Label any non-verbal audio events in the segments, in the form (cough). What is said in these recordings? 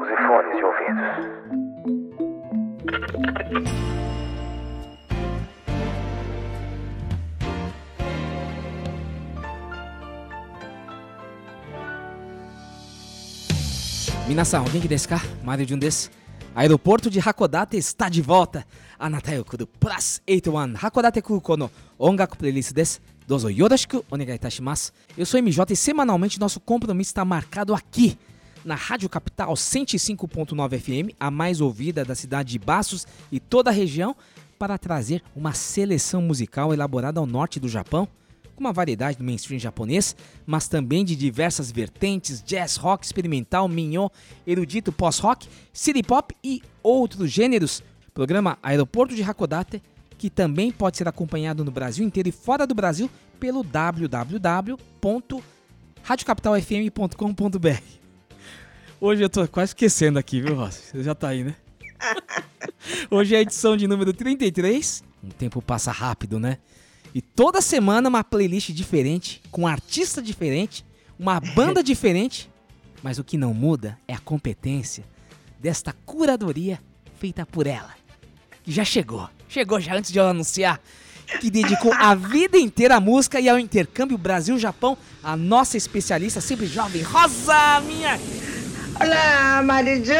Use fones de ouvidos. Minação, alguém que descar? Mario de um desses. Aeroporto de Hakodate está de volta. Anatayo do plus 81 Hakodate Kuko no Ongaku Playlist des. Dozo yoroshiku onegai itashimasu. Eu sou MJ e semanalmente nosso compromisso está marcado aqui na Rádio Capital 105.9 FM, a mais ouvida da cidade de Bastos e toda a região, para trazer uma seleção musical elaborada ao norte do Japão com uma variedade do mainstream japonês, mas também de diversas vertentes, jazz, rock, experimental, mignon, erudito, pós-rock, city pop e outros gêneros. Programa Aeroporto de Hakodate, que também pode ser acompanhado no Brasil inteiro e fora do Brasil pelo www.radiocapitalfm.com.br. Hoje eu tô quase esquecendo aqui, viu, Rossi? Você já tá aí, né? (laughs) Hoje é a edição de número 33. O tempo passa rápido, né? E toda semana uma playlist diferente, com um artista diferente, uma banda (laughs) diferente. Mas o que não muda é a competência desta curadoria feita por ela. Que já chegou. Chegou já antes de eu anunciar. Que dedicou a (laughs) vida inteira à música e ao intercâmbio Brasil-Japão. A nossa especialista, sempre jovem, Rosa Minha. Olá, Marijo!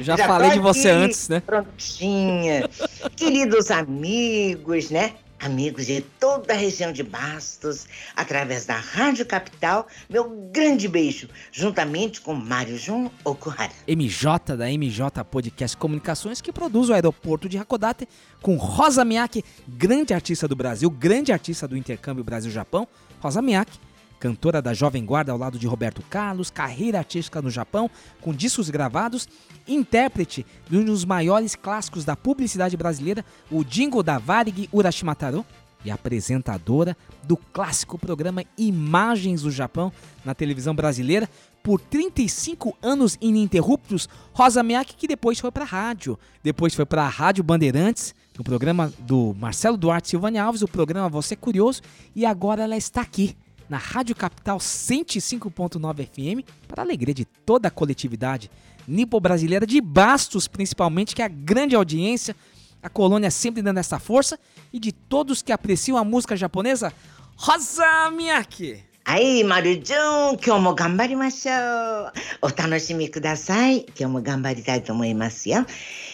Já falei tô de você antes, né? Prontinha. Queridos amigos, né? Amigos de toda a região de Bastos, através da Rádio Capital, meu grande beijo, juntamente com Mário Jun Okuhara. MJ da MJ Podcast Comunicações, que produz o aeroporto de Hakodate com Rosa Miyake, grande artista do Brasil, grande artista do intercâmbio Brasil-Japão. Rosa Miyake, cantora da Jovem Guarda ao lado de Roberto Carlos, carreira artística no Japão, com discos gravados, intérprete de um dos maiores clássicos da publicidade brasileira, o Jingo da Varig Urashimataro, e apresentadora do clássico programa Imagens do Japão na televisão brasileira por 35 anos ininterruptos. Rosa Miyake que depois foi para a rádio, depois foi para a Rádio Bandeirantes, no programa do Marcelo Duarte Silvani Alves, o programa Você Curioso, e agora ela está aqui na Rádio Capital 105.9 FM para a alegria de toda a coletividade nipo-brasileira de Bastos, principalmente, que é a grande audiência, a colônia sempre dando essa força, e de todos que apreciam a música japonesa, Rosa Miyake. はい、まるじゅん、今日も頑張りましょう。お楽しみください。今日も頑張りたいと思いますよ。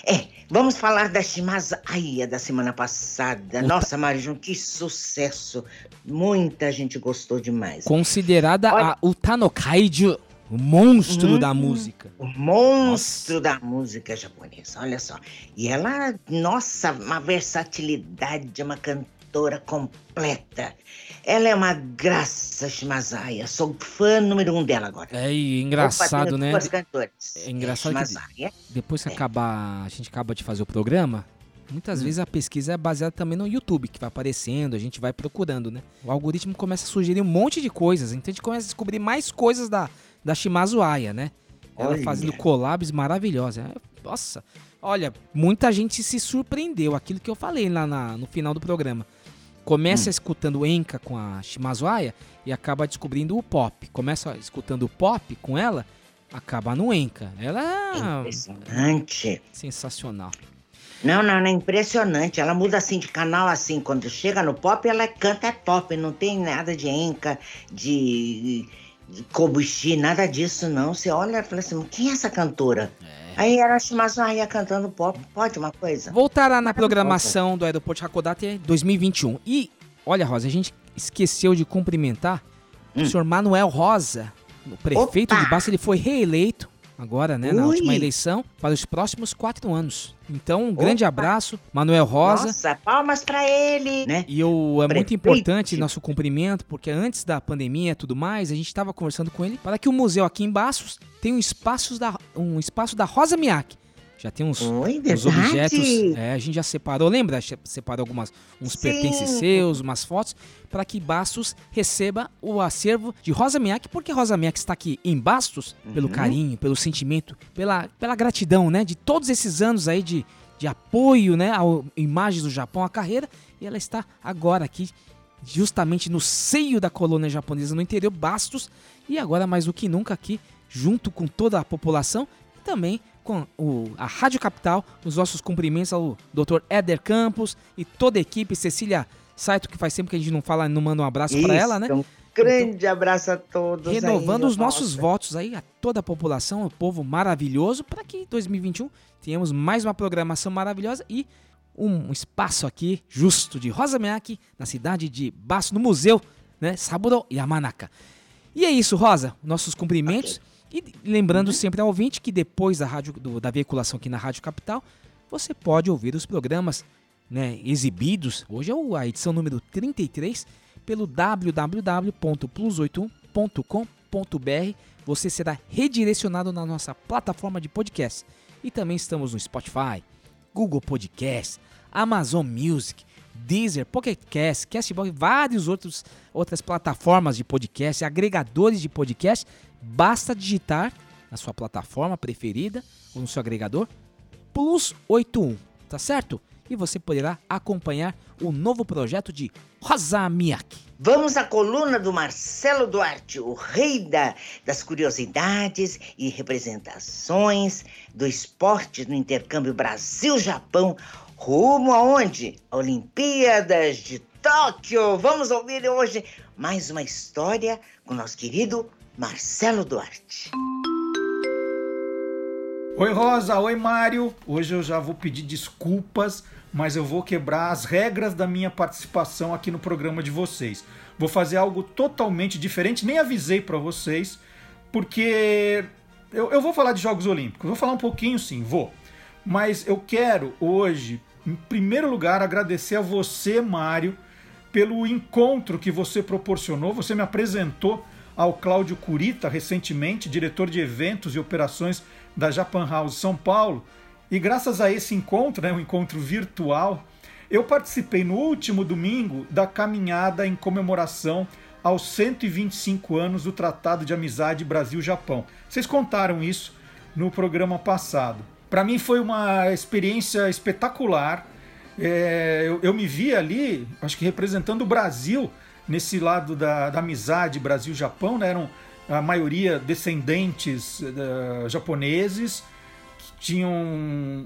É, vamos falar da Shimasa Aya da semana passada. Nossa, Marijun, que sucesso. Muita gente gostou demais. Considerada Olha- a Utano Kaiju, o monstro Hum. da música. O monstro da música japonesa, olha só. E ela, nossa, uma versatilidade, uma cantora completa. Ela é uma graça, Shimazaya. Sou fã número um dela agora. É e Opa, engraçado, tenho né? Duas cantoras. É engraçado que- Shimazaya. Depois que É. acabar, a gente acaba de fazer o programa, muitas vezes a pesquisa é baseada também no YouTube, que vai aparecendo, a gente vai procurando, né? O algoritmo começa a sugerir um monte de coisas, então a gente começa a descobrir mais coisas da, da Shimazu Aya, né? Ela Olha. fazendo collabs maravilhosas. É, Nossa, olha, muita gente se surpreendeu, aquilo que eu falei lá na- no final do programa. Começa escutando Enka com a Shimazu Aya e acaba descobrindo o pop. Começa escutando o pop com ela, acaba no Enka. Ela é Impressionante. sensacional. Não, não, não é impressionante. Ela muda assim de canal assim. Quando chega no pop, ela canta é pop. Não tem nada de enca, de, de kobushi, nada disso, não. Você olha e fala assim, quem é essa cantora? Aí era a Shimazuaya cantando pop. Pode uma coisa? Voltará na programação do Aeroporto Hakodate 2021. E, olha, Rosa, a gente esqueceu de cumprimentar o senhor Manuel Rosa, o prefeito Opa! de Basta. Ele foi reeleito agora, né, na Ui! última eleição, para os próximos quatro anos. Então, um grande Opa! abraço, Manuel Rosa. Nossa, palmas pra ele, né? E eu, é muito importante nosso cumprimento, porque antes da pandemia e tudo mais, a gente estava conversando com ele para que o museu aqui em Bastos tenha um espaço da, um espaço da Rosa Miyake. Já tem uns, Oi, uns objetos. É, a gente já separou, lembra? Separou algumas uns Sim. pertences seus, umas fotos, para que Bastos receba o acervo de Rosa Miyake, porque Rosa Miyake está aqui em Bastos pelo carinho, pelo sentimento, pela, pela gratidão, né? De todos esses anos aí de, de apoio, né? A imagens do Japão, a carreira, e ela está agora aqui justamente no seio da colônia japonesa no interior, Bastos, e agora mais do que nunca aqui, junto com toda a população e também com o- a Rádio Capital, os nossos cumprimentos ao Dr. Éder Campos e toda a equipe, Cecília Saito, que faz tempo que a gente não fala, não manda um abraço para ela, né? Um grande abraço a todos. Renovando aí, os nossos nossa. votos aí a toda a população, o povo maravilhoso, para que em 2021 tenhamos mais uma programação maravilhosa e um espaço aqui justo de Rosa Miyake, na cidade de Baço, no museu, né? Saburo Yamanaka. E é isso, Rosa. Nossos cumprimentos. E lembrando sempre ao ouvinte que depois da, rádio, do- da veiculação aqui na Rádio Capital, você pode ouvir os programas né, exibidos. Hoje é a edição número 33 pelo www.plus81.com.br. Você será redirecionado na nossa plataforma de podcast. E também estamos no Spotify, Google Podcast, Amazon Music, Deezer, Pocket Cast, Castbox, vários outros outras plataformas de podcast, agregadores de podcast. Basta digitar na sua plataforma preferida ou no seu agregador Plus 81, tá certo? E você poderá acompanhar o novo projeto de Rosa Miyake. Vamos à coluna do Marcelo Duarte, o rei da- das curiosidades e representações do esporte no intercâmbio Brasil-Japão, rumo aonde? Olimpíadas de Tóquio. Vamos ouvir hoje mais uma história com nosso querido Marcelo Duarte. Oi Rosa, oi Mário. Hoje eu já vou pedir desculpas, mas eu vou quebrar as regras da minha participação aqui no programa de vocês. Vou fazer algo totalmente diferente, nem avisei para vocês, porque eu, eu vou falar de Jogos Olímpicos. Vou falar um pouquinho sim, vou. Mas eu quero hoje, em primeiro lugar, agradecer a você, Mário, pelo encontro que você proporcionou. Você me apresentou ao Cláudio Curita recentemente, diretor de eventos e operações da Japan House São Paulo. E graças a esse encontro, né, um encontro virtual, eu participei no último domingo da caminhada em comemoração aos 125 anos do Tratado de Amizade Brasil-Japão. Vocês contaram isso no programa passado. Para mim foi uma experiência espetacular. É, eu, eu me vi ali, acho que representando o Brasil nesse lado da, da amizade Brasil-Japão, né? eram a maioria descendentes eh, japoneses que tinham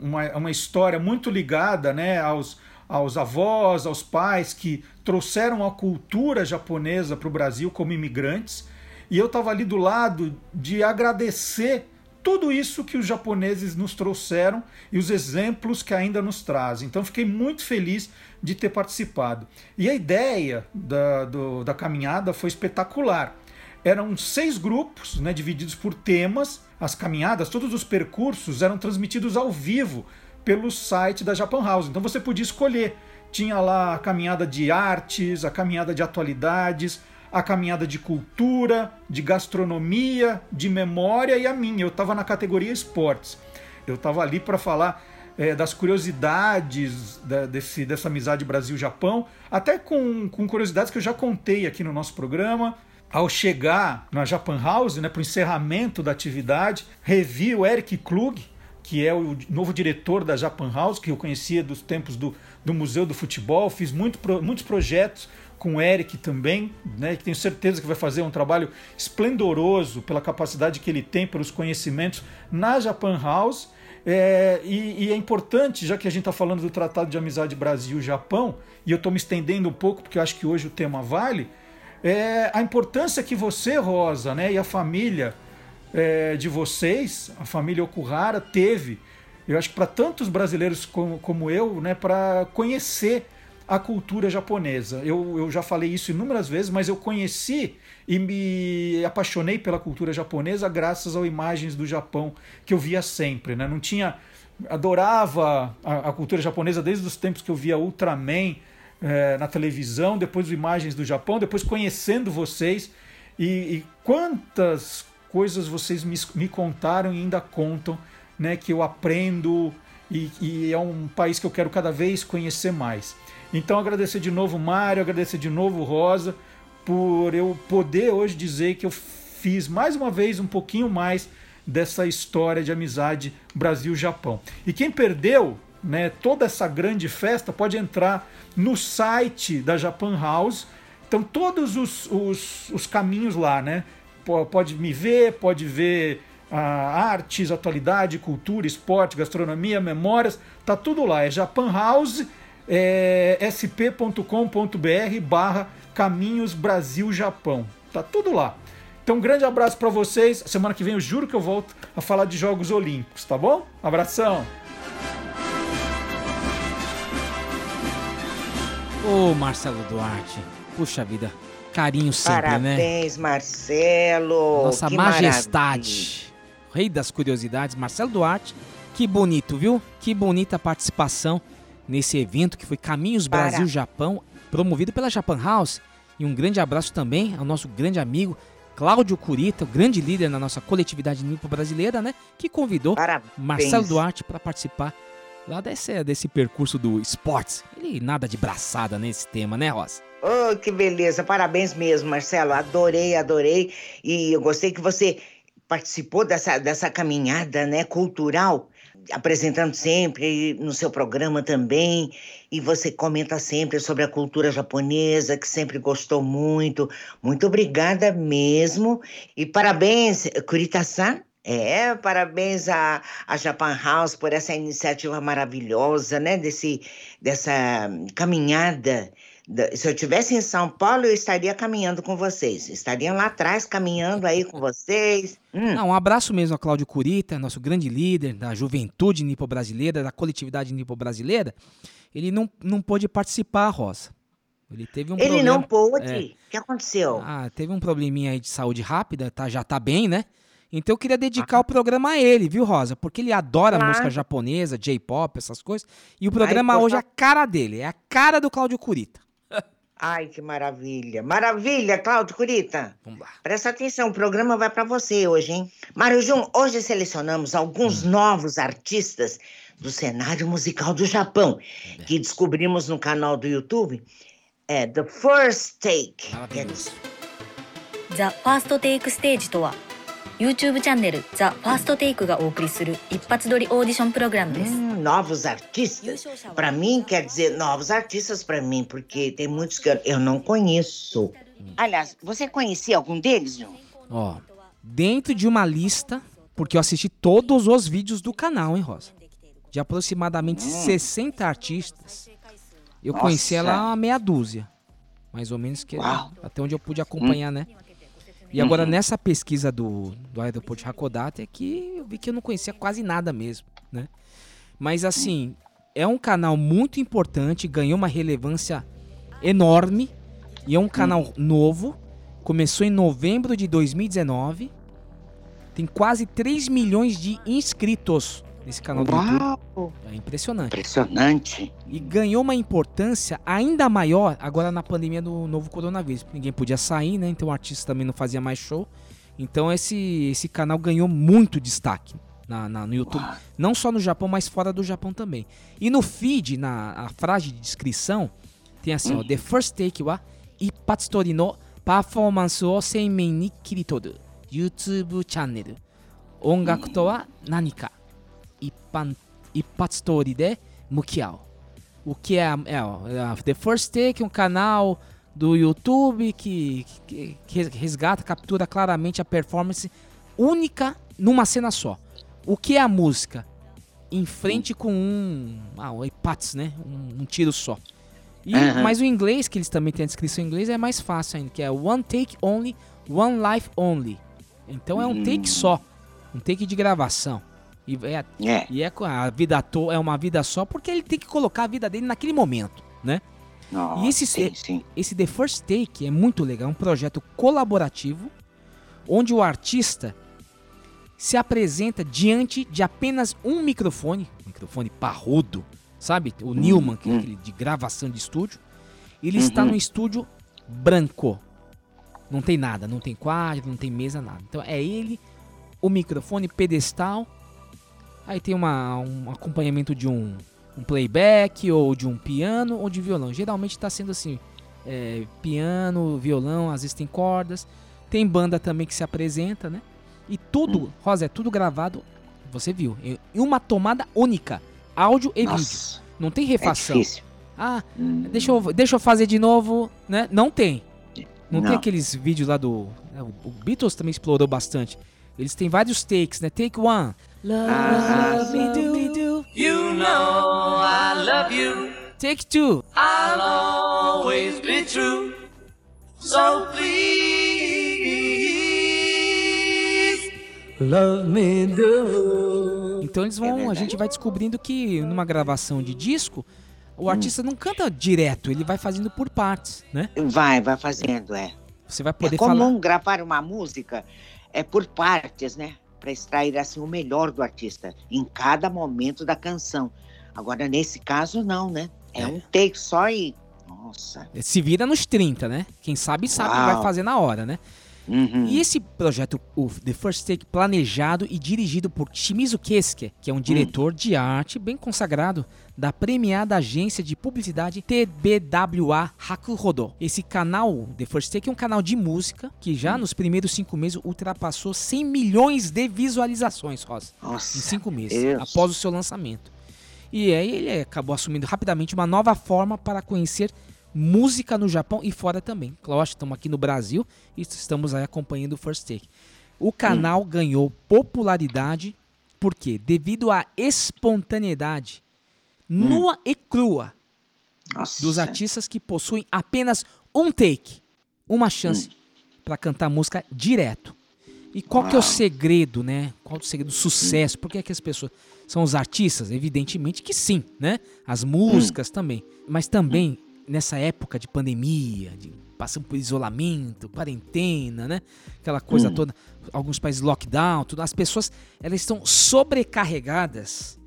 uma, uma história muito ligada né, aos, aos avós, aos pais que trouxeram a cultura japonesa para o Brasil como imigrantes. E eu estava ali do lado de agradecer tudo isso que os japoneses nos trouxeram e os exemplos que ainda nos trazem. Então fiquei muito feliz de ter participado. E a ideia da, do- da caminhada foi espetacular. Eram seis grupos, né, divididos por temas. As caminhadas, todos os percursos eram transmitidos ao vivo pelo site da Japan House. Então você podia escolher. Tinha lá a caminhada de artes, a caminhada de atualidades, a caminhada de cultura, de gastronomia, de memória e a minha. Eu estava na categoria esportes. Eu estava ali para falar eh, das curiosidades da- desse, dessa amizade Brasil-Japão, até com, com curiosidades que eu já contei aqui no nosso programa. Ao chegar na Japan House, né, para o encerramento da atividade, revi o Eric Klug, que é o novo diretor da Japan House, que eu conhecia dos tempos do, do Museu do Futebol. Fiz muito, muitos projetos com o Eric também, né, que tenho certeza que vai fazer um trabalho esplendoroso pela capacidade que ele tem, pelos conhecimentos na Japan House. É, e, e, é importante, já que a gente está falando do Tratado de Amizade Brasil-Japão, e eu estou me estendendo um pouco porque eu acho que hoje o tema vale, é, a importância que você, Rosa, né, e a família é, de vocês, a família Okuhara, teve, eu acho que para tantos brasileiros como, como eu, né, para conhecer a cultura japonesa. Eu, eu já falei isso inúmeras vezes, mas eu conheci e me apaixonei pela cultura japonesa graças às imagens do Japão que eu via sempre. Né? Não tinha. Adorava a, a cultura japonesa desde os tempos que eu via Ultraman é, na televisão, depois imagens do Japão, depois conhecendo vocês. E, e quantas coisas vocês me, me, contaram e ainda contam, né, que eu aprendo e, e, é um país que eu quero cada vez conhecer mais. Então agradecer de novo Mário, agradecer de novo Rosa por eu poder hoje dizer que eu fiz mais uma vez um pouquinho mais dessa história de amizade Brasil-Japão. E quem perdeu, né, toda essa grande festa pode entrar no site da Japan House. Então todos os, os, os caminhos lá, né? Pode me ver, pode ver a artes, atualidade, cultura, esporte, gastronomia, memórias, tá tudo lá. É Japan House, é, sp.com.br barra Caminhos Brasil Japão. Tá tudo lá. Então, um grande abraço para vocês. Semana que vem eu juro que eu volto a falar de Jogos Olímpicos, tá bom? Abração. Ô, Marcelo Duarte. Puxa vida. Carinho sempre, Parabéns, né? Parabéns, Marcelo. Nossa que majestade. Maravilha. Rei das curiosidades, Marcelo Duarte. Que bonito, viu? Que bonita participação nesse evento que foi Caminhos Brasil-Japão, promovido pela Japan House. E um grande abraço também ao nosso grande amigo Cláudio Curita, o grande líder na nossa coletividade nipo brasileira, né? Que convidou Parabéns. Marcelo Duarte para participar lá desse, desse percurso do esportes. Ele nada de braçada nesse tema, né, Rosa? Oh, que beleza. Parabéns mesmo, Marcelo. Adorei, adorei. E eu gostei que você participou dessa, dessa caminhada né, cultural, apresentando sempre no seu programa também. E você comenta sempre sobre a cultura japonesa, que sempre gostou muito. Muito obrigada mesmo. E parabéns, Kurita-san. É, parabéns a, a Japan House por essa iniciativa maravilhosa, né? Desse, dessa caminhada se eu tivesse em São Paulo, eu estaria caminhando com vocês. Estariam lá atrás caminhando aí com vocês. Hum. Não, um abraço mesmo a Cláudio Curita, nosso grande líder da juventude nipo-brasileira, da coletividade nipo-brasileira. Ele não, não pôde participar, Rosa. Ele teve um Ele problema, não pôde? É, o que aconteceu? Ah, teve um probleminha aí de saúde rápida, tá, já tá bem, né? Então eu queria dedicar ah. o programa a ele, viu, Rosa? Porque ele adora claro. música japonesa, J-pop, essas coisas. E o programa Ai, hoje é a cara dele, é a cara do Cláudio Curita. Ai, que maravilha. Maravilha, Cláudio Curita. Vamos lá. Presta atenção, o programa vai para você hoje, hein? Mário Jun, hoje selecionamos alguns hum. novos artistas do cenário musical do Japão, é. que descobrimos no canal do YouTube. É The First Take. Maravilhoso. The First Take Stage とは YouTube チャンネル「ザ・ファーストテイクがお送りする一発撮りオーディションプログラムです。Hum, novos artistas? Para mim quer dizer novos artistas para mim, porque tem muitos que eu não conheço. Aliás, você conhecia algum deles, João? Ó, dentro de uma lista, porque eu assisti todos os vídeos do canal, hein, Rosa? De aproximadamente hum. 60 artistas. Eu Nossa. conheci ela uma meia dúzia. Mais ou menos, que Uau. até onde eu pude acompanhar, hum. né? E agora, uhum. nessa pesquisa do, do aeroporto de Hakodate, é que eu vi que eu não conhecia quase nada mesmo, né? Mas, assim, é um canal muito importante, ganhou uma relevância enorme. E é um canal uhum. novo. Começou em novembro de 2019. Tem quase 3 milhões de inscritos nesse canal do Uau. YouTube. É impressionante. Impressionante. E ganhou uma importância ainda maior agora na pandemia do novo coronavírus. Ninguém podia sair, né? Então o artista também não fazia mais show. Então esse, esse canal ganhou muito destaque na, na no YouTube. Uau. Não só no Japão, mas fora do Japão também. E no feed, na a frase de descrição, tem assim, hum. ó. The first take wa ipatsutori no performance o seimen ni kiritoru. YouTube channel. Ongaku to wa nanika? Ipan, Ipatstory de Mukiao. O que é, a- é ó, é The First Take, um canal do YouTube que, que, que resgata, captura claramente a performance única numa cena só. O que é a música? Em frente com um. Ah, um Ipats, né? Um, um tiro só. E, Aham. Mas o inglês, que eles também têm a descrição em inglês, é mais fácil ainda, que é One Take Only, One Life Only. Então é um take só. Um take de gravação. E é, É. e é a vida to é uma vida só porque ele tem que colocar a vida dele naquele momento, né? Nossa, E esse, sim, sim. esse The First Take é muito legal, é um projeto colaborativo onde o artista se apresenta diante de apenas um microfone, um microfone parrudo, sabe? O Newman, que é aquele de gravação de estúdio. Ele está no estúdio branco. Não tem nada, não tem quadro, não tem mesa, nada. Então é ele, o microfone, pedestal. Aí tem uma, um acompanhamento de um, um playback, ou de um piano, ou de violão. Geralmente está sendo assim: é, piano, violão, às vezes tem cordas. Tem banda também que se apresenta, né? E tudo, Rosa, é tudo gravado, você viu, em uma tomada única. Áudio e vídeo. Nossa, Não tem é refação. difícil. ah, Hum, deixa eu, deixa eu fazer de novo, né? Não tem. Não, tem Não. aqueles vídeos lá do. né, o o Beatles também explorou bastante. Eles têm vários takes, né? Take one. Love me do, me do. You know I love you. Take two. I'll always be true. So please. Love me do. Então eles vão. a gente vai descobrindo que numa gravação de disco. O artista não canta direto, ele vai fazendo por partes, né? Vai, vai fazendo, é. Você vai É poder comum falar. gravar uma música é por partes, né? Para extrair assim o melhor do artista em cada momento da canção. Agora nesse caso não, né? É, É. um take só e nossa. Se vira nos 30, né? Quem sabe, sabe, Uau. vai fazer na hora, né? Uhum. E esse projeto, o The First Take, planejado e dirigido por Shimizu Keisuke, que é um diretor de arte bem consagrado da premiada agência de publicidade TBWA Hakuhodo. Esse canal, The First Take, é um canal de música que já nos primeiros cinco meses ultrapassou 100 milhões de visualizações, Rosa. Em cinco meses, Deus. após o seu lançamento. E aí ele acabou assumindo rapidamente uma nova forma para conhecer música no Japão e fora também. Lógico, estamos aqui no Brasil e estamos aí acompanhando o First Take. O canal ganhou popularidade porque devido à espontaneidade nua e crua Nossa. dos artistas que possuem apenas um take, uma chance para cantar música direto. E qual que é o Uau. segredo, né? Qual é o segredo do sucesso? Por que, é que as pessoas são os artistas? Evidentemente que sim, né? As músicas também. Mas também nessa época de pandemia, de passando por isolamento, quarentena, né? Aquela coisa toda, alguns países lockdown, tudo, as pessoas elas estão sobrecarregadas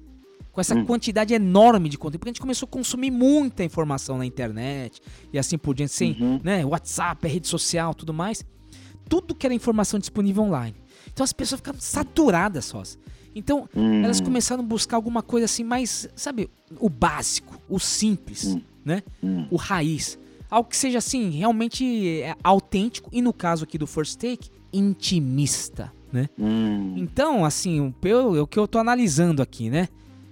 com essa quantidade enorme de conteúdo, porque a gente começou a consumir muita informação na internet e assim por diante, sem, né, WhatsApp, rede social, tudo mais. Tudo que era informação disponível online. Então as pessoas ficaram saturadas só. Então, elas começaram a buscar alguma coisa assim mais, sabe, o básico, o simples, né? O raiz. Algo que seja assim, realmente é, autêntico e no caso aqui do First Take, intimista, né? Hum, Então, assim, o, eu, o que eu tô analisando aqui, né?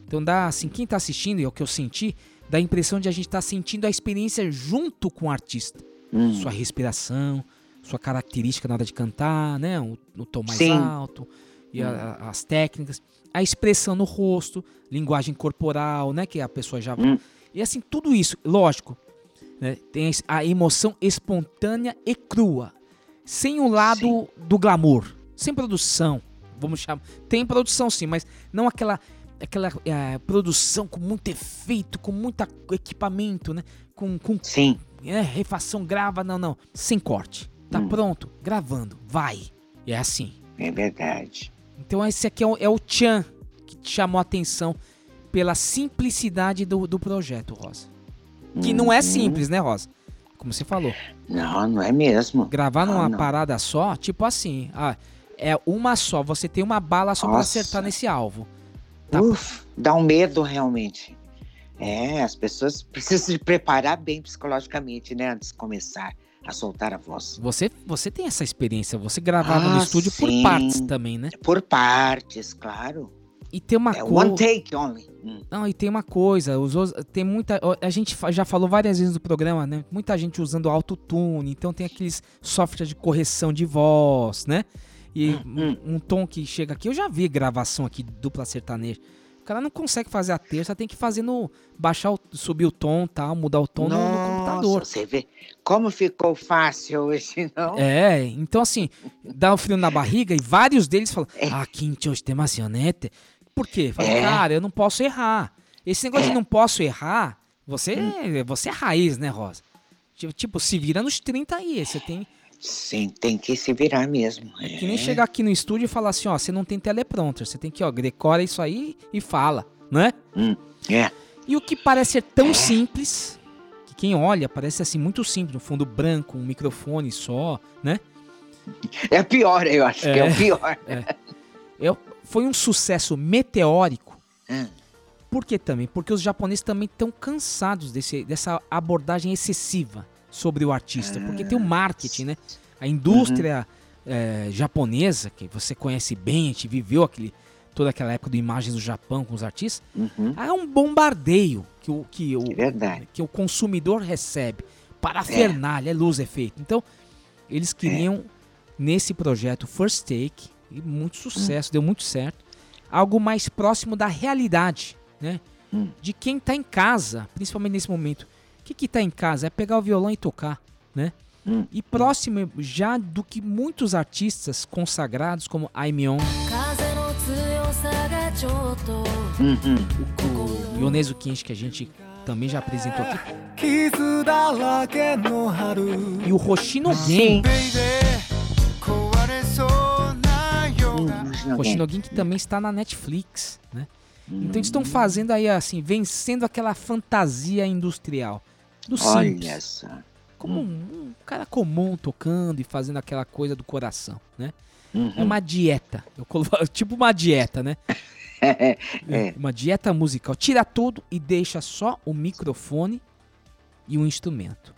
Então dá, assim, quem tá assistindo e é o que eu senti, dá a impressão de a gente tá sentindo a experiência junto com o artista. hum. Sua respiração, sua característica na hora de cantar, né? O, o tom mais Sim. alto, e a- a- as técnicas, a expressão no rosto, linguagem corporal, né? Que a pessoa já. Hum. E assim, tudo isso, lógico, né? Tem a emoção espontânea e crua. Sem o lado do glamour. Sem produção. Vamos chamar. Tem produção sim, mas não aquela. Aquela eh, produção com muito efeito, com muito equipamento, né? Com, com Sim. é, refação, grava, não, não. Sem corte. Tá Hum. pronto, gravando, vai. E é assim. É verdade. Então esse aqui é o, é o Chan que te chamou a atenção pela simplicidade do, do projeto, Rosa. Que não é Uhum. simples, né, Rosa? Como você falou. Não, não é mesmo. Gravar numa Ah, parada só, tipo assim, ah, é uma só, você tem uma bala só pra Nossa. acertar nesse alvo. Tá. Uf, dá um medo realmente. É, as pessoas (laughs) precisam se preparar bem psicologicamente, né? Antes de começar a soltar a voz. Você, você tem essa experiência, você gravava no Ah, estúdio por sim. partes também, né? Por partes, claro. E tem uma É coisa. one take only. Hum. Não, e tem uma coisa, os, tem muita. A gente já falou várias vezes no programa, né? Muita gente usando autotune, então tem aqueles softwares de correção de voz, né? E Hum, um, um tom que chega aqui, eu já vi gravação aqui dupla sertaneja. O cara não consegue fazer a terça, tem que fazer no. baixar, o, subir o tom tal, mudar o tom no, no computador. Nossa, você vê como ficou fácil hoje, não? É, então assim, dá um frio na barriga e vários deles falam, ah, Quinto Estemassionete. Por quê? Fala, É. cara, eu não posso errar. Esse negócio de É. não posso errar, você, Hum. você é raiz, né, Rosa? Tipo, se vira nos 30 aí. Você tem Sim, tem que se virar mesmo. que nem É. chegar aqui no estúdio e falar assim, ó, você não tem teleprompter. Você tem que, ó, decora isso aí e fala, não é? Hum, é. E o que parece ser tão simples, que quem olha parece assim muito simples, no fundo branco, um microfone só, né? É pior, eu acho que é É. o pior. É, foi um sucesso meteórico. Hum. Por que também? Porque os japoneses também estão cansados desse, dessa abordagem excessiva sobre o artista. Porque tem o marketing, né? A indústria eh, japonesa, que você conhece bem, a gente viveu aquele, toda aquela época do Imagens do Japão com os artistas, Uhum. é um bombardeio que o, que o, É que o consumidor recebe. Parafernália, é luz, efeito. Então, eles queriam, nesse projeto First Take, e muito sucesso, hum. deu muito certo. Algo mais próximo da realidade, né? Hum. De quem está em casa, principalmente nesse momento. O que, está em casa? É pegar o violão e tocar, né? Hum. E próximo já do que muitos artistas consagrados como Aimeon, o, o Yonezu Kinshi que a gente também já apresentou aqui. E o Hoshino Gen. Sim. 夜が Hum, Hoshino Gen que também está na Netflix, né? Hum. Então eles estão fazendo aí assim, vencendo aquela fantasia industrial do simples. Só. Como um, um cara comum tocando e fazendo aquela coisa do coração, né? É Uhum. uma dieta. Eu (laughs) tipo uma dieta, né? (laughs) É, é. Uma dieta musical. Tira tudo e deixa só o microfone e o instrumento.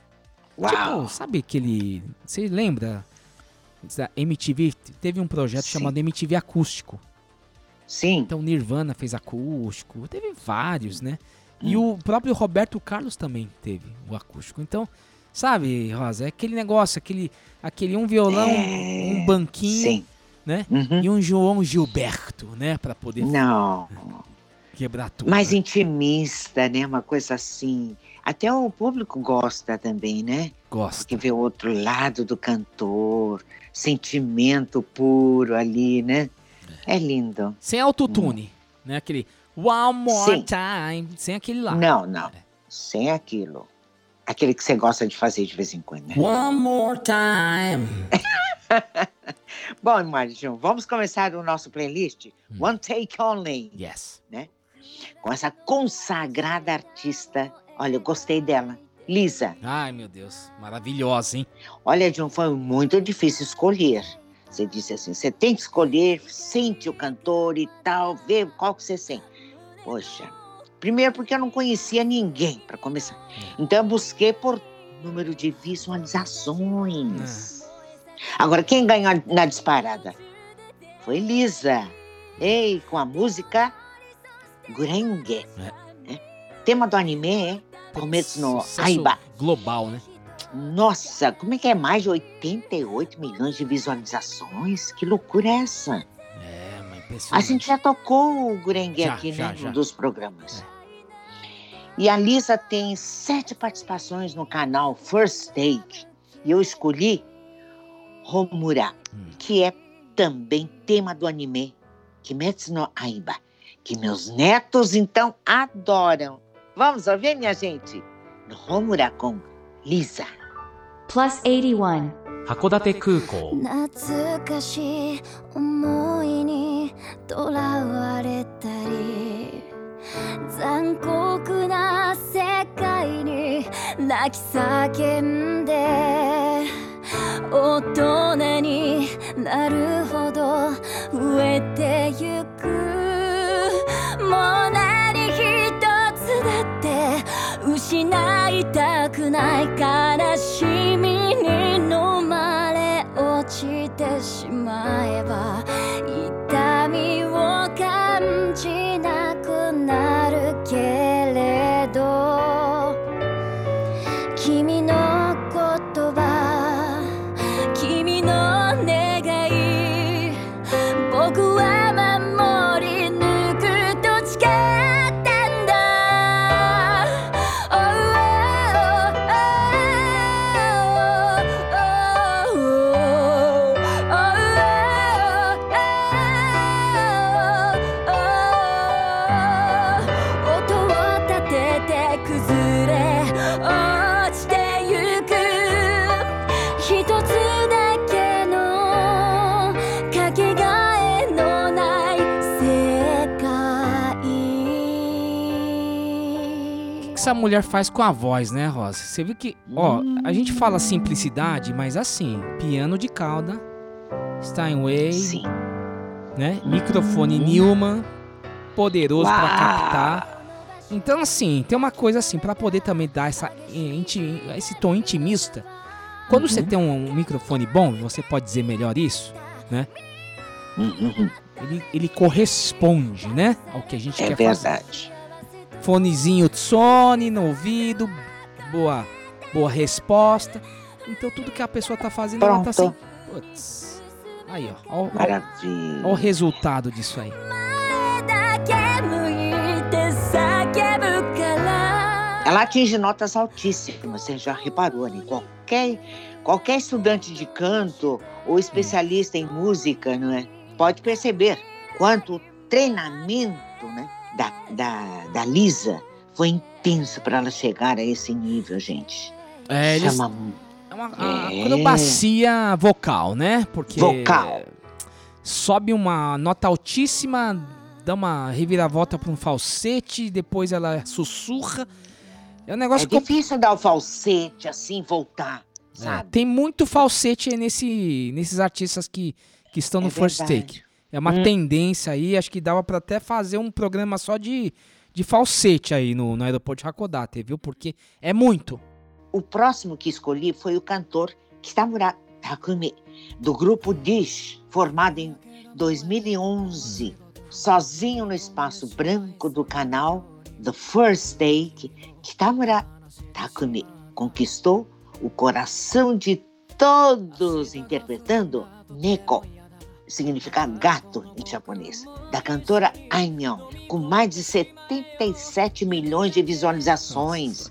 Uau. Tipo, sabe aquele. Você lembra? Da MTV teve um projeto Sim. chamado MTV Acústico. Sim. Então Nirvana fez acústico, teve vários, né? Hum. E o próprio Roberto Carlos também teve o acústico. Então, sabe, Rosa, é aquele negócio, aquele, aquele um violão, É, um banquinho, Sim. né? Uhum. E um João Gilberto, né? Pra poder Não. (laughs) quebrar tudo. Mais né? intimista, né? Uma coisa assim. Até o público gosta também, né? Gosta. Que vê o outro lado do cantor, sentimento puro ali, né? É lindo. Sem autotune, né? Aquele One More Sim. Time, sem aquele lá. Não, não. Sem aquilo. Aquele que você gosta de fazer de vez em quando, né? One More Time. (laughs) Bom, Marjão, vamos começar o nosso playlist Hum. One Take Only, Yes. com essa consagrada artista. Olha, eu gostei dela. Lisa. Ai, meu Deus. Maravilhosa, hein? Olha, John, foi muito difícil escolher. Você disse assim, você tem que escolher, sente o cantor e tal, vê qual que você sente. Poxa, primeiro porque eu não conhecia ninguém, para começar. Então eu busquei por número de visualizações. Agora, quem ganhou na disparada? Foi Lisa. Ei, com a música Gurenge. né? Tema do anime é Começo no Aiba. Global, né? Nossa, como é que é mais de 88 milhões de visualizações? Que loucura é essa? É, mas A impressionante. gente já tocou o Gurengue Já, aqui, já, né? já. Um dos programas. E a Lisa tem sete participações no canal First Take. E eu escolhi Homura, Hum. que é também tema do anime Kimetsu no Aiba, que meus netos então adoram. Vamos ouvir, minha gente? No Homura com Lisa. Plus 81. 函館空港懐かしい思いにとらわれたり残酷な世界に泣き叫んで大人になる泣いたくない悲しみに飲まれ落ちてしまえば mulher faz com a voz, né, Rosa? Você viu que, ó, a gente fala simplicidade, mas assim, piano de cauda, Steinway, Sim. né? Microfone Newman, poderoso pra Uau! captar. Então, assim, tem uma coisa assim, pra poder também dar essa, eh, esse tom intimista. Quando você tem um, um microfone bom, você pode dizer melhor isso, né? Ele, ele corresponde, né? Ao que a gente É quer fazer. verdade fonezinho de Sony no ouvido, boa, boa resposta. Então tudo que a pessoa tá fazendo, Pronto. ela tá assim. Putz. Aí, ó. Ó, ó, ó o resultado disso aí. Ela atinge notas altíssimas, você já reparou, né? Qualquer, qualquer estudante de canto ou especialista em música, não é? Pode perceber quanto treinamento, né? Da, da, da Lisa foi intenso para ela chegar a esse nível, gente. É, eles, Chama é uma É. acrobacia vocal, né? Porque Vocal. sobe uma nota altíssima, dá uma reviravolta para um falsete, depois ela sussurra. É um negócio É com- difícil dar o falsete assim, voltar, É, sabe? tem muito falsete aí nesse, nesses artistas que, que estão no É first verdade. take. É uma Hum. tendência aí, acho que dava pra até fazer um programa só de, de falsete aí no, no aeroporto de Hakodate, viu? Porque é muito. O próximo que escolhi foi o cantor Kitamura Takumi, do grupo Dish, formado em 2011, sozinho no espaço branco do canal The First Take. Kitamura Takumi conquistou o coração de todos interpretando Neko, significa gato em japonês, da cantora Aimyon, com mais de 77 milhões de visualizações.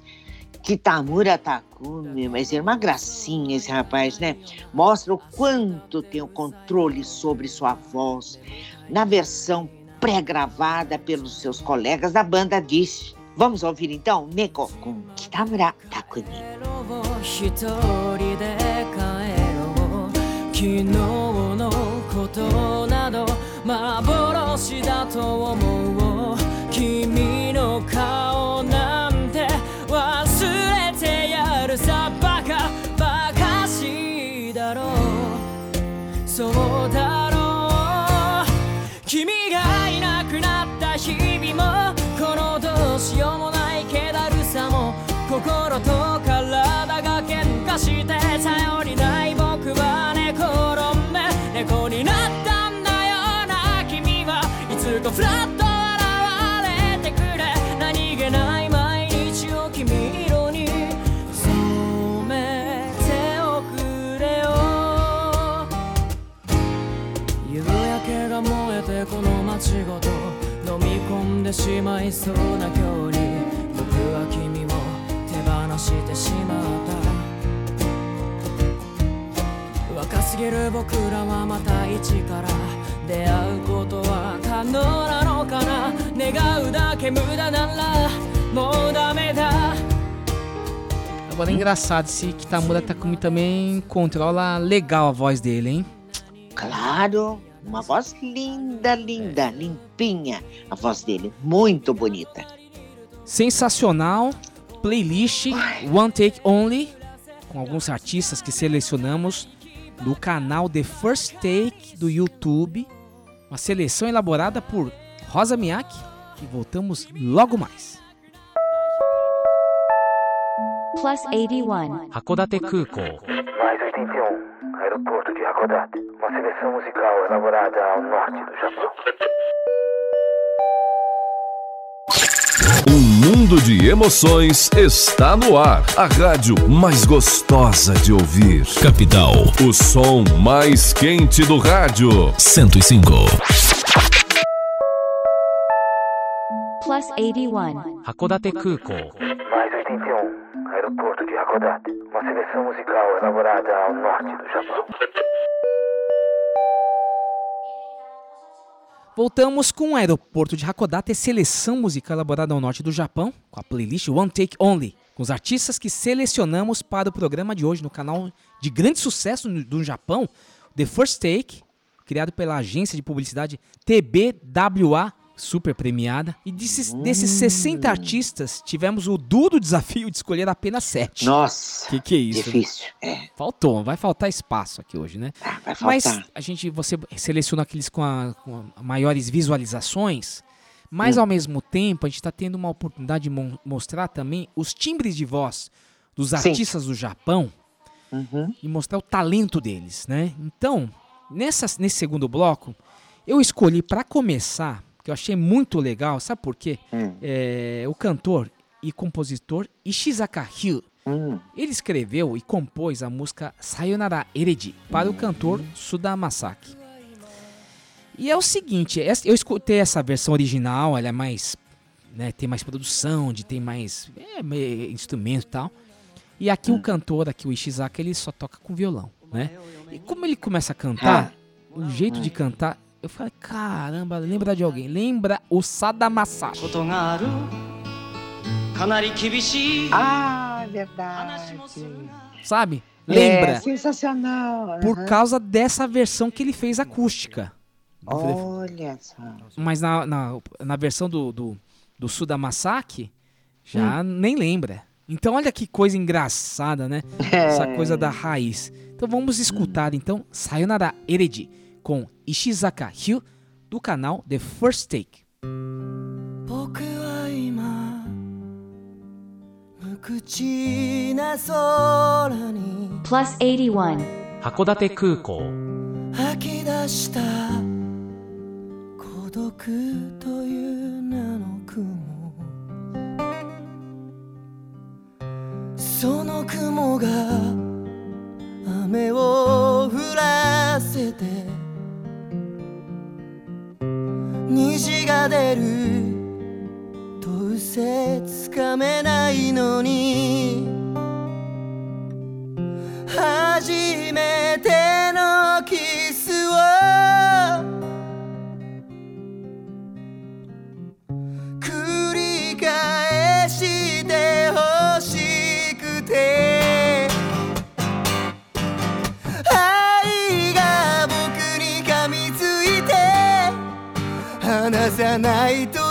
Kitamura Takumi, mas é uma gracinha esse rapaz, né? Mostra o quanto tem o controle sobre sua voz na versão pré-gravada pelos seus colegas da banda Dish. Vamos ouvir então Neko com Kitamura Takumi. 一人で帰ろう昨日の ことなど幻だと思う君の顔なんて忘れてやるさバカバカしいだろうそうだろう君がいなくなった日々もこのどうしようもない気だるさも心と体が喧嘩して頼り込んでしまいそうな距離僕は君を手放してしまった若すぎる僕らはまた一から出会うことは可能なのかな願うだけ無駄ならもうダメだ Agora é engraçado, esse Kitamura Takumi também controla legal a voz dele, hein? Claro, uma voz linda, linda, limpinha. A voz dele, muito bonita. Sensacional. Playlist One Take Only, com alguns artistas que selecionamos do canal The First Take do YouTube. Uma seleção elaborada por Rosa Miyake. E voltamos logo mais. Plus 81. 函館空港 Mais 81, aeroporto de Hakodate. Uma seleção musical elaborada ao norte do Japão. Um mundo de emoções está no ar. A rádio mais gostosa de ouvir. Capital. O som mais quente do rádio. 105. Plus 81. 函館空港 Mais 81, aeroporto de Hakodate. Uma seleção musical elaborada ao norte do Japão. Voltamos com o aeroporto de Hakodate, seleção musical elaborada ao norte do Japão, com a playlist One Take Only, com os artistas que selecionamos para o programa de hoje no canal de grande sucesso do Japão, The First Take, criado pela agência de publicidade TBWA, super premiada. E desses, desses 60 artistas, tivemos o duro desafio de escolher apenas 7. Nossa. Que que é isso? Difícil. É. Faltou, vai faltar espaço aqui hoje, né? Vai Mas faltar. a gente, você seleciona aqueles com, a- com a maiores visualizações, mas Hum. ao mesmo tempo a gente está tendo uma oportunidade de mon- mostrar também os timbres de voz dos Sim. artistas do Japão Uhum. e mostrar o talento deles, né? Então, nessa, nesse segundo bloco, eu escolhi para começar, que eu achei muito legal, sabe por quê? Hum. É, o cantor e compositor Ishizaka Ryu. Hum. Ele escreveu e compôs a música Sayonara Eredi para o cantor Suda Masaki. E é o seguinte, eu escutei essa versão original, ela é mais, né, tem mais produção, de tem mais é, me- instrumento e tal. E aqui o cantor, aqui o Ishizaka, ele só toca com violão, né? E como ele começa a cantar, o jeito de cantar, eu falei, caramba, lembra de alguém? Lembra o Sadamasashi. Ah, verdade. Sabe? É, lembra? É, sensacional. Uhum. Por causa dessa versão que ele fez acústica. Olha só. Mas na, na, na versão do, do, do Sudamasaki, já hum. nem lembra. Então olha que coisa engraçada, né? É. Essa coisa da raiz. Então vamos escutar então Sayonara Eredi. Com Ishizaka Ryu do canal The First Take. Plus 81. 函館空港吐き出した孤独という名の雲その雲が雨を降らせて虹が出る。とうせつかめないのに。初めてないと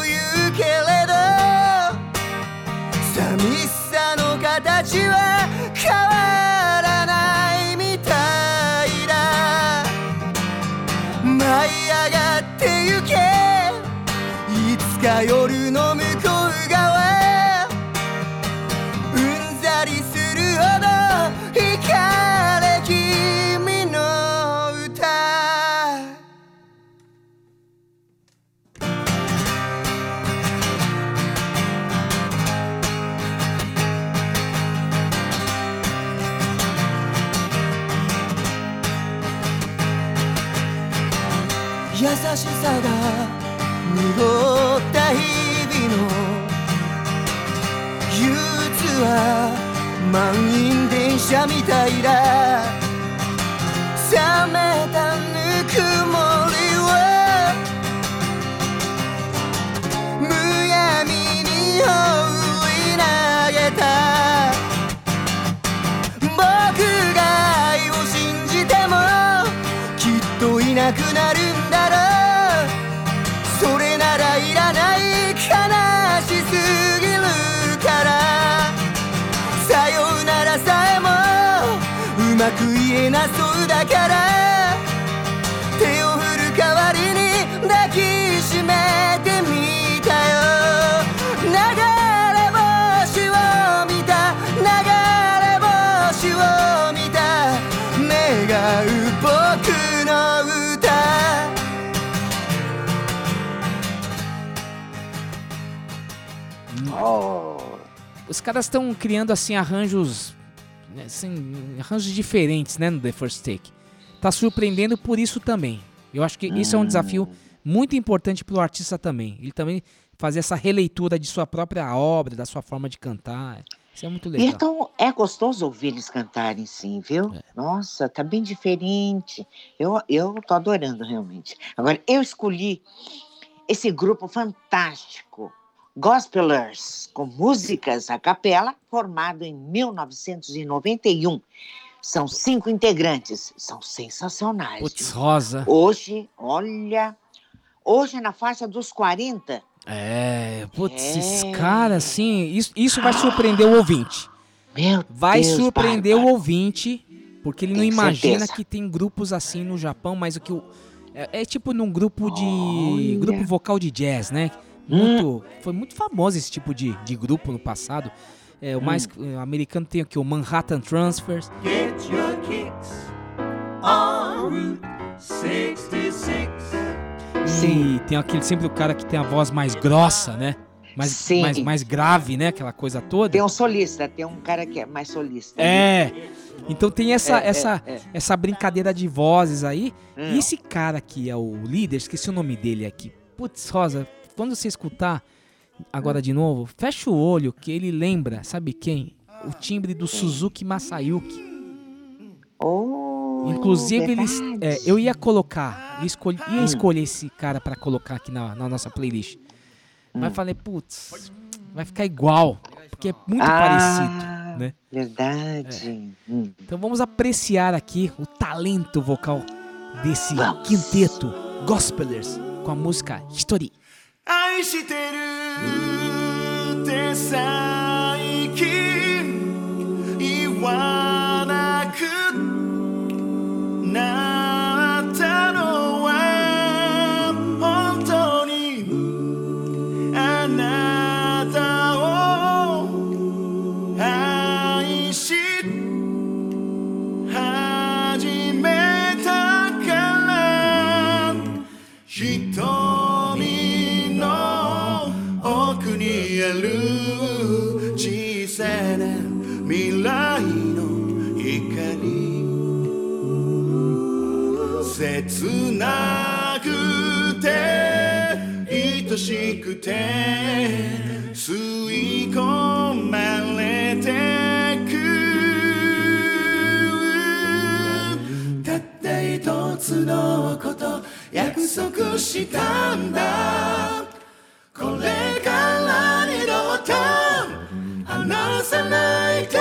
満員電車みたいだ。冷めたぬくもりを。むやみに放り投げた。僕が愛を信じてもきっといなくなる。なそうだから手を振る代わりに抱きしめてみたよ流れ星を見た流れ星を見た願う僕の歌 Os caras estão criando assim arranjos, né, assim, arranjos diferentes, né, no The First Take. Tá surpreendendo por isso também. Eu acho que isso é um desafio muito importante pro artista também. Ele também fazer essa releitura de sua própria obra, da sua forma de cantar. Isso é muito legal. então é gostoso ouvir eles cantarem, sim, viu? Nossa, tá bem diferente. Eu, eu tô adorando, realmente. Agora, eu escolhi esse grupo fantástico, Gospelers, com músicas a capela, formado em 1991. São cinco integrantes, são sensacionais. Putz? Rosa. Hoje, olha, Hoje é na faixa dos 40. É, putz, É. esses caras, assim, isso, isso vai surpreender o ouvinte. Meu Vai Deus, surpreender Bárbara. o ouvinte, porque ele não Tenho imagina certeza. que tem grupos assim no Japão, mas o que o. É, é tipo num grupo de. grupo vocal de jazz, né? Muito, Foi muito famoso esse tipo de, de grupo no passado. É, o mais Hum. eh, americano tem aqui o Manhattan Transfers. Get your kicks on Route 66. E tem aquele sempre o cara que tem a voz mais grossa, né? Mais, Sim. mais, mais grave, né? Aquela coisa toda. Tem um solista, tem um cara que é mais solista. É. Então tem essa, É, é, essa, é. essa brincadeira de vozes aí. Hum. E esse cara que é o líder, esqueci o nome dele aqui. Putz, Rosa, quando você escutar agora de novo, fecha o olho que ele lembra, sabe quem? O timbre do Suzuki Masayuki. Oh, Inclusive, eles, verdade. é, eu ia colocar, ia escolher, ia Hum. escolher esse cara pra colocar aqui na, na nossa playlist. Hum. Mas falei, putz, vai ficar igual, porque é muito Ah, parecido, né? Verdade. Hum. Então vamos apreciar aqui o talento vocal desse quinteto Gospelers com a música History. 愛してるって最近言わなくななくて愛しくて吸い込まれてく。たった一つのこと約束したんだ。これから二度と離さないで。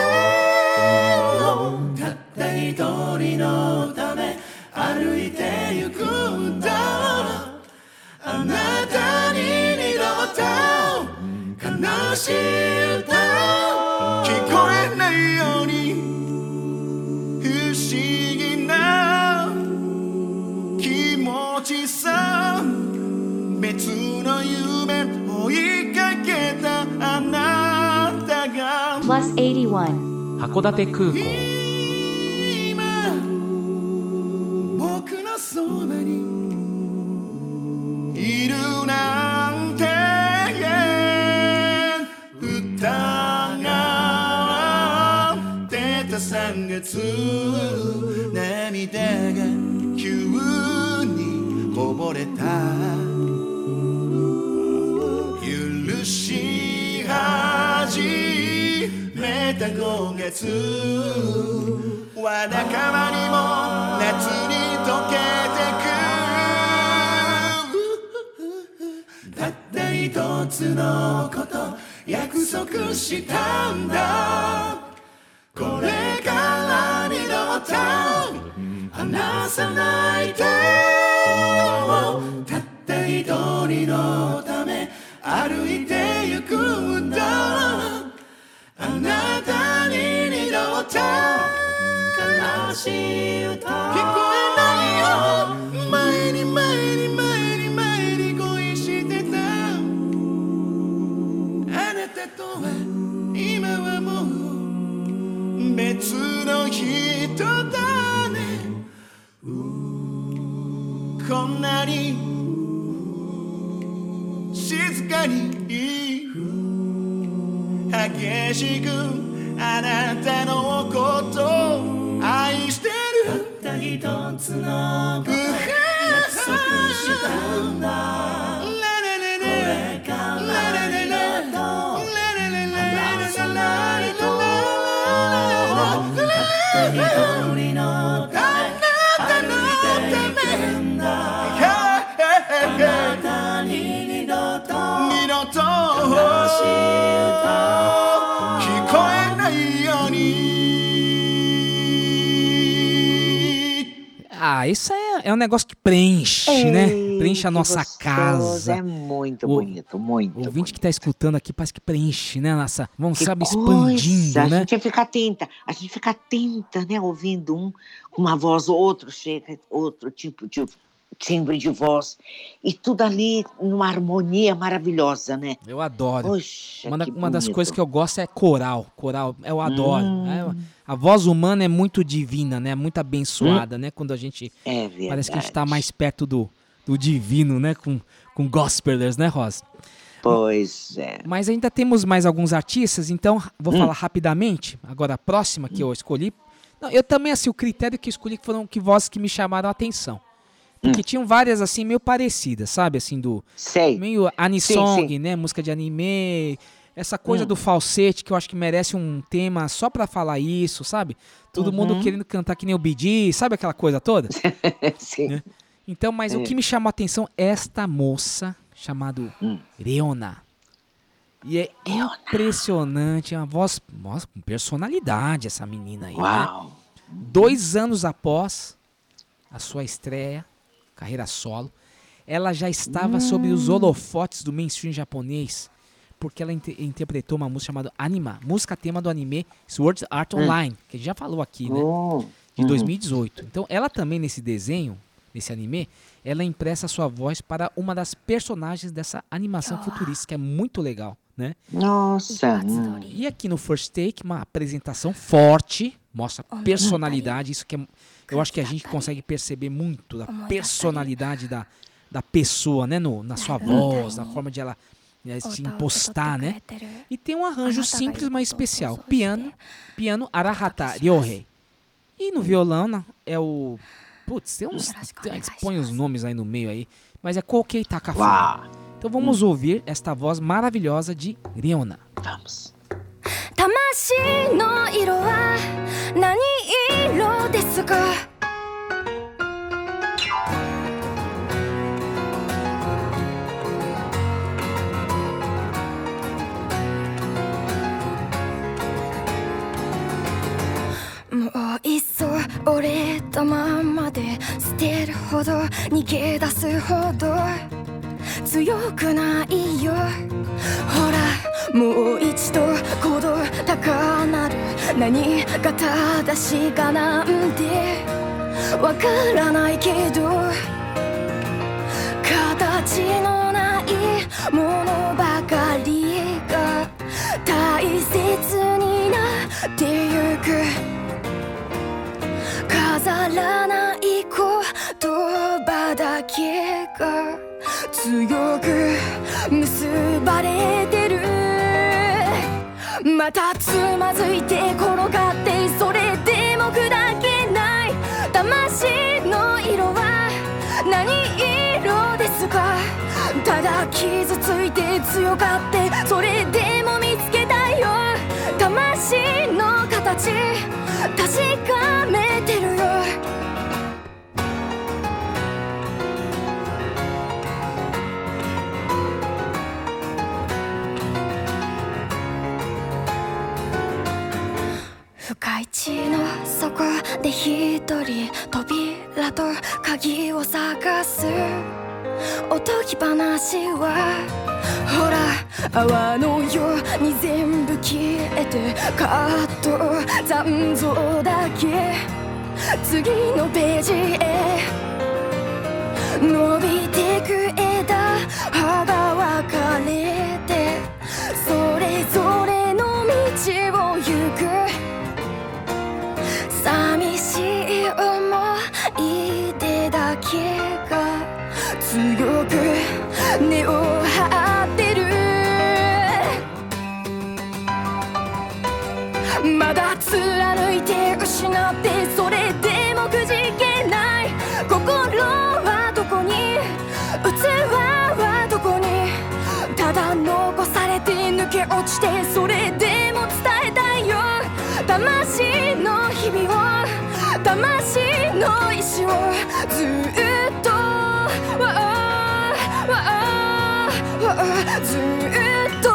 たった一人のたしい歌聞こえないように不思議な気持ちさ別の夢追いかけたあなたが Plus 81. 函館空港今僕のそばにいるなんて歌が出た3月涙が急にこぼれた許し始めた5月わだかまりも夏に溶けてくたった一つのこと。約束したんだ。これから二度と離さないで。たった一人のため歩いてゆくんだ。あなたに二度と悲しい歌聞こえないよ。あなたとは今はもう別の人だね。こんなに静かに激しくあなたのことを愛してる。たった一つの約束したんだ Ah, isso aí é um negócio que preenche, né? Ei, Preenche a nossa gostoso, casa. É muito O- bonito, muito. O ouvinte que tá escutando aqui parece que preenche, né? Nossa, vamos, Que sabe, coisa, expandindo, A né? gente fica atenta, a gente fica atenta, né? Ouvindo um com uma voz, outro chega, outro tipo de timbre de voz. E tudo ali numa harmonia maravilhosa, né? Eu adoro. Poxa, uma, uma das coisas que eu gosto é coral. Coral, eu adoro. Hum. É, a voz humana é muito divina, né? Muito abençoada, né? Quando a gente. É. Parece que a gente tá mais perto do, do divino, né? Com, com gospelers, né, Rosa? Pois é. Mas ainda temos mais alguns artistas, então vou Hum. falar rapidamente. Agora a próxima que eu escolhi. Não, eu também, assim, o critério que eu escolhi foram que vozes que me chamaram a atenção. Porque tinham várias, assim, meio parecidas, sabe? Assim, do. Hum. Sei. Meio anisong, Sim, sim. né? Música de anime. Essa coisa Hum. do falsete que eu acho que merece um tema só pra falar isso, sabe? Todo mundo Uhum. querendo cantar que nem o Bidi, sabe aquela coisa toda? (laughs) Sim. Então, mas o É. que me chamou a atenção é esta moça chamada Hum. Reona. E é impressionante, é uma voz, nossa, com personalidade essa menina aí. né? Uau. Dois anos após a sua estreia, carreira solo, ela já estava sob os Hum. holofotes do mainstream japonês, porque ela inte- interpretou uma música chamada Anima, música tema do anime Sword Art Hum. Online, que a gente já falou aqui, né? Oh. de Uhum. 2018. Então, ela também nesse desenho, nesse anime, ela empresta sua voz para uma das personagens dessa animação futurista, que é muito legal, né? Nossa. hum. E aqui no First Take, uma apresentação forte, mostra personalidade, isso que é, eu acho que a gente consegue perceber muito da personalidade da, da pessoa, né, no, na sua voz, na forma de ela né, se impostar, né? E tem um arranjo simples, mas especial. Piano, piano Arahata Ryohei. E no violão né, é o. Putz, tem uns. Põe os nomes aí no meio aí. Mas é Kokei Takafuda. Uau. Então vamos ouvir esta voz maravilhosa de Riona. Vamos. 魂の色は何色ですか？もういっそ折れたままで捨てるほど逃げ出すほど強くないよ。ほらもう一度鼓動高鳴る。何が正しいかなんて。わからないけど。形のないものばかりが大切になってゆく。飾らない言葉だけが。強く結ばれてるまたつまずいて転がってそれでも砕けない。魂の色は何色ですか？ただ傷ついて強がってそれでも見つけたいよ魂の形。確かめてるよ。深い地の底で一人扉と鍵を探す。おとぎ話はほら泡のように全部消えてカット残像だけ。次のページへ。伸びてく枝葉が分かれて。それぞれ根を張ってる。まだ貫いて失ってそれでもくじけない。心はどこに？器はどこに？ただ残されて抜け落ちてそれでも伝えたいよ。魂の日々を魂の意志をずっとずっと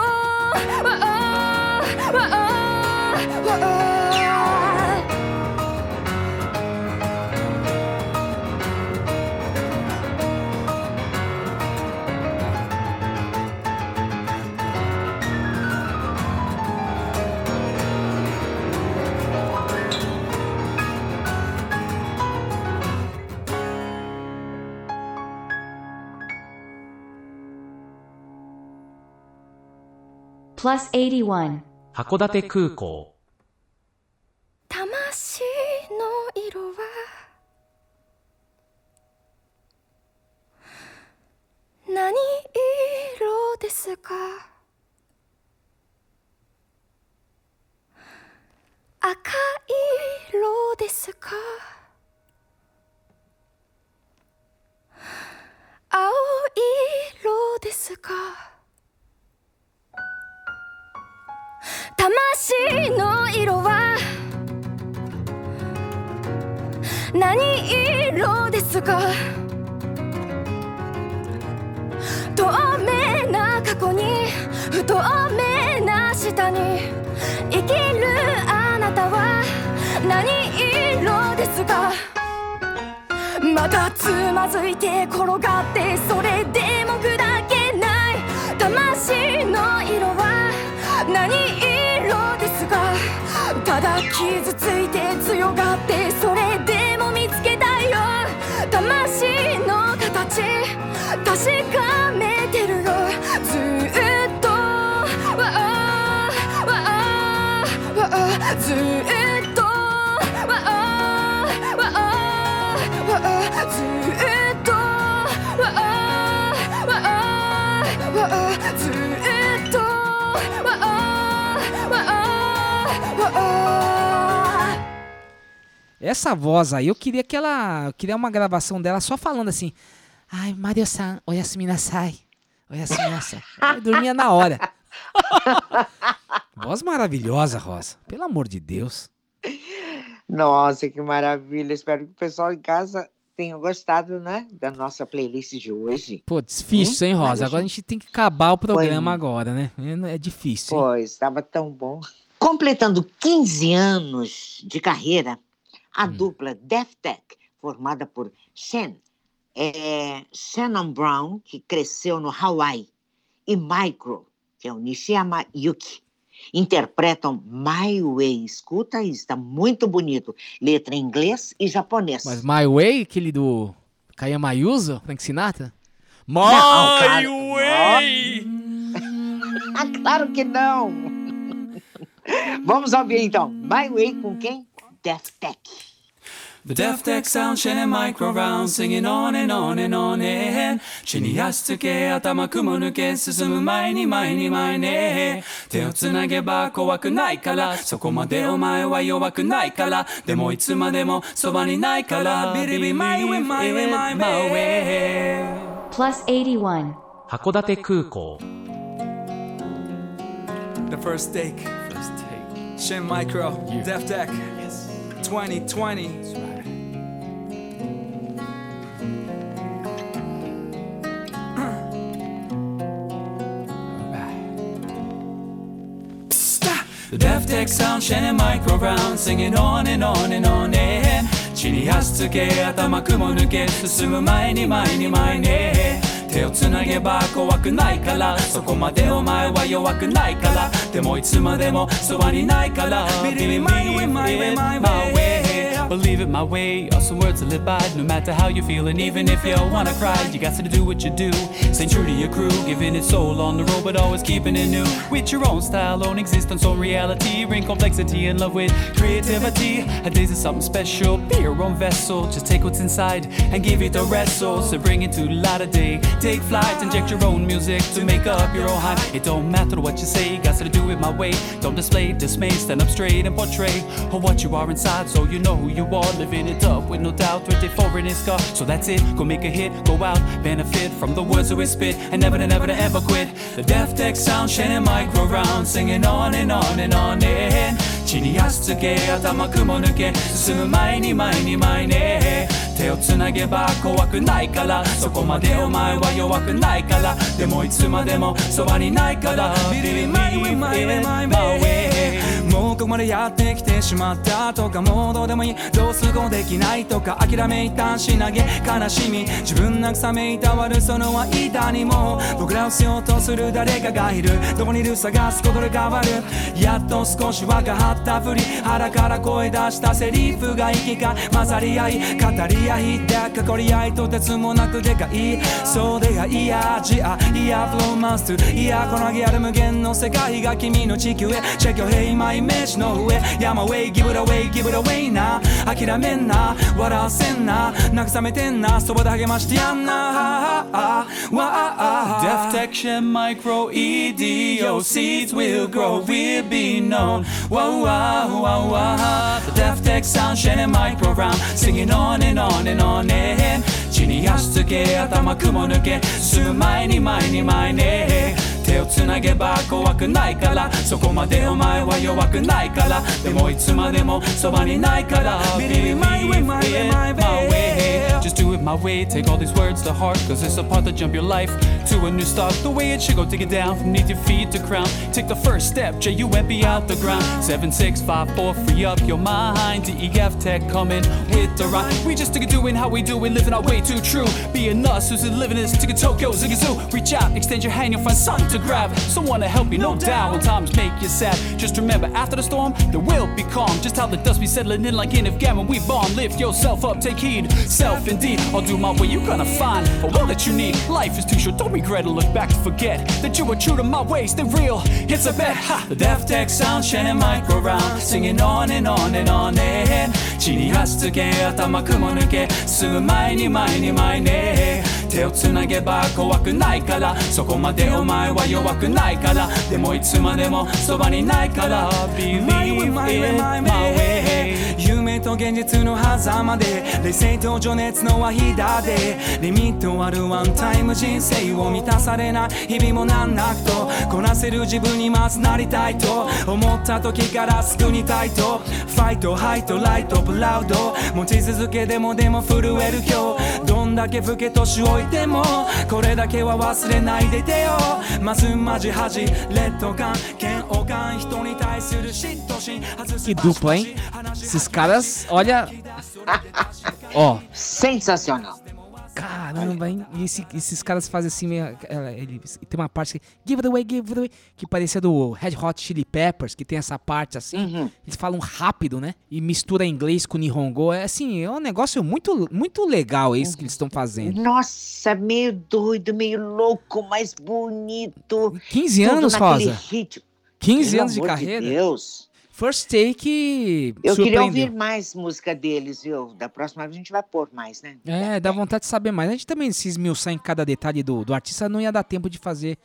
plus 81. 函館空港。魂の色は何色ですか？赤い色ですか？青い色ですか？魂の色は何色ですか？透明な過去に不透明な下に生きるあなたは何色ですか？またつまずいて転がってそれでも砕けない。魂の色は何色ですかただ傷ついて強がってそれでも見つけたいよ。魂の形確かめてるよ。ずっとわあわあわあずっとわあわあわあずっとわあわあわあずーっ Essa voz aí, eu queria que ela. Eu queria uma gravação dela só falando assim. Ai, Mario-san, oyasumi nasai. Oyasumi nasai. Eu dormia na hora. voz maravilhosa, Rosa. Pelo amor de Deus. Nossa, que maravilha. Espero que o pessoal em casa tenha gostado, né? Da nossa playlist de hoje. Pô, difícil, hein, Hum? Rosa? Mas a Agora a gente tem que acabar o programa Foi. agora, né? É é difícil. hein? Pois, estava tão bom. Completando 15 anos de carreira, Hum. a dupla Deftech, formada por Shen, é, Shannon Brown, que cresceu no Hawaii, e Micro, que é o Nishiyama Yuki, interpretam My Way. Escuta isso, está muito bonito. Letra em inglês e japonês. Mas My Way, aquele do Kayama Yuzo, Frank Sinatra? My Não, claro- (laughs) Way! Claro que não! (laughs) Vamos ouvir então. My Way com quem? Def Deck. The Def Deck Sound シェネマイクロラン Singing on and on and on and 地に足つけ頭く抜け進む前に前に前ね手をつなげば怖くないからそこまでお前は弱くないからでもいつまでもそばにないからビリビマイウェイマウェ Plus 81函館空港 The first take. First take. ク Def Deck. 2020. The dev tech sound, Shannon micro round, singing on and on and on, eh. 地に足つけ頭雲抜け進む前に前に前に手をつなげば怖くないから。そこまでお前は弱くないから。でもいつまでもそばにないから。Believe way my way my way Believe it my way. Are some words to live by. No matter how you feel and even if you wanna cry You got to do what you do. Stay true to your crew Giving it soul on the road but always keeping it new. With your own style, own existence, own reality. Bring complexity in love with creativity. A days is something special. Be your own vessel. Just take what's inside and give it a wrestle. So bring it to light of day. Take flight, inject your own music To make up your own hype. It don't matter what you say Got to do it my way. Don't display dismay Stand up straight and portray What you are inside So you know who you are Living it up with no doubt 24 in his car So that's it Go make a hit Go out Benefit from the words that we spit And never to never to ever quit The Def Tech sound Shining micro round Singing on and on and on and 地に足つけ頭雲抜け進む前に前に前に手をつなげば怖くないからそこまでお前は弱くないからでもいつまでもそばにないから Believe it my way my way my way もう こまでやってきてしまったとかもうどうでもいいどうすることできないとか諦め一旦し投げ悲しみ自分慰めいたわるその間にも僕らを必要とする誰かがいる。どこにいる探すことで変わる。やっと少し分かったふり腹から声出したセリフが息が混ざり合い語り合いでかこり合いとてつもなくでかい。そうでがいやじゃいやフローマンスいやこのギある無限の世界が君の地球へ。Check your hey my イメージの上山 away give it away give it away な諦めんな笑わせんな慰めてんなそばで励ましてやんなわあ Deftection micro EDO seeds will grow will be known wow wow wow wow The Deftech sound shining micro round singing on and on and on and 地に足つけ頭雲抜け進む前に前に前に手をつなげば怖くないから。そこまでお前は弱くないから。でもいつまでもそばにないから。Believe my way my way my way Just do it my way. Take all these words to heart cause it's a part that jump your life to a new start. The way it should go take it down from knee to feet to crown. Take the first step J-U-M-B out the ground. 7654 free up your mind. DEF tech coming with the rhyme we just took it doing how we do it living our way too true. Being us who's living this ticket Tokyo Zigazoo reach out extend your hand you'll find something to grab. Someone to help you no doubt when times make you sad. Just remember after the storm there will be calm. Just how the dust be settling in like in Afghan we bomb lift yourself up take heed. Self indeed I'll do my way you're gonna find a will that you need life is too short don't regret or look back to forget that you were true to my ways they're real it's a bet ha the death tech sound shining micro round singing on and on and on and 地に足つけ頭雲抜けすぐ前に前に前に手をつなげば怖くないからそこまでお前は弱くないからでもいつまでもそばにないから Believe in my way 夢と現実の狭間で冷静と情熱の間でリミットあるワンタイム人生を満たされない日々も難なくとこなせる自分にまずなりたいと思った時からすぐにたいとファイトハイトライトプラウド持ち続けでもでも震える今日。んだけ老け年老いてもこれだけは忘れないでてよまずマジ恥レッドガン嫌悪感人に対する嫉妬心外す Que dupla, hein? Esses caras, olha. Ó. Sensacional. Caramba, hein? E esse- esses caras fazem assim, meio, ele, tem uma parte que, give it away, give it away, que parecia do Red Hot Chili Peppers, que tem essa parte assim. Uhum. Eles falam rápido, né? E mistura inglês com Nihongo. É assim, é um negócio muito, muito legal isso que eles estão fazendo. Nossa, meio doido, meio louco, mas bonito. 15 Tudo anos, Rosa. ritmo. 15 Pelo anos de carreira. Deus. First Take Eu queria ouvir mais música deles, viu? Da próxima vez a gente vai pôr mais, né? É, dá vontade de saber mais. A gente também se esmiuçar em cada detalhe do, do artista, não ia dar tempo de fazer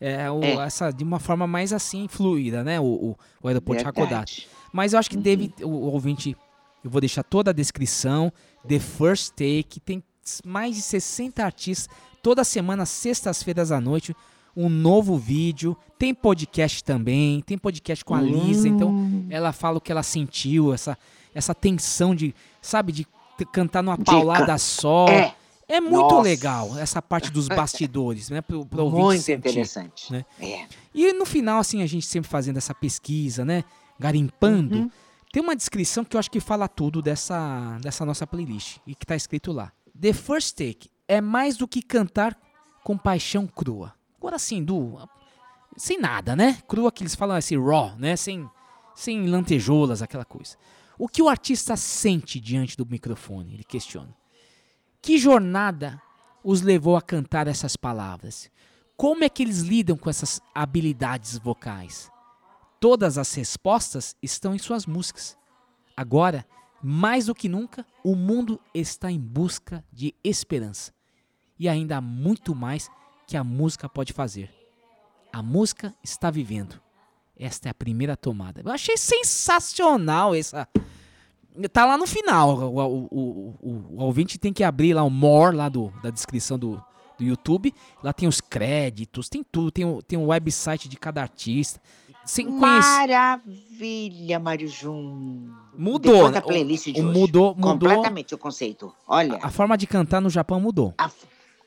é, o- É. essa de uma forma mais assim, fluida, né? O, o, o aeroporto Verdade. Uhum. Hakodate. Mas eu acho que deve, o, o ouvinte, eu vou deixar toda a descrição, The First Take, tem mais de 60 artistas, toda semana, sextas-feiras à noite, um novo vídeo, tem podcast também, tem podcast com a Lisa, então Hum. ela fala o que ela sentiu, essa, essa tensão de, sabe, de cantar numa De paulada só. É. É muito Nossa. legal essa parte dos bastidores, né? Pro, pro Muito sentir, interessante. né? É. E no final, assim, a gente sempre fazendo essa pesquisa, né? Garimpando. Uhum. Tem uma descrição que eu acho que fala tudo dessa, dessa nossa playlist. E que tá escrito lá. The First Take é mais do que cantar com paixão crua. Agora assim, do. Sem nada, né? Crua que eles falam assim, raw, né? Sem, sem lantejoulas, aquela coisa. O que o artista sente diante do microfone? Ele questiona. Que jornada os levou a cantar essas palavras? Como é que eles lidam com essas habilidades vocais? Todas as respostas estão em suas músicas. Agora, mais do que nunca, o mundo está em busca de esperança. E ainda há muito mais que a música pode fazer. A música está vivendo. Esta é a primeira tomada. Eu achei sensacional essa. Tá lá no final. O, o, o, o- o ouvinte tem que abrir lá o more lá do, da descrição do, do YouTube. Lá tem os créditos, tem tudo. Tem o, tem o website de cada artista. Sem. Maravilha, Mário Jun. Mudou, Depois né? playlist de O- hoje. mudou- mudou- Completamente o conceito. Olha, A forma de cantar no Japão mudou.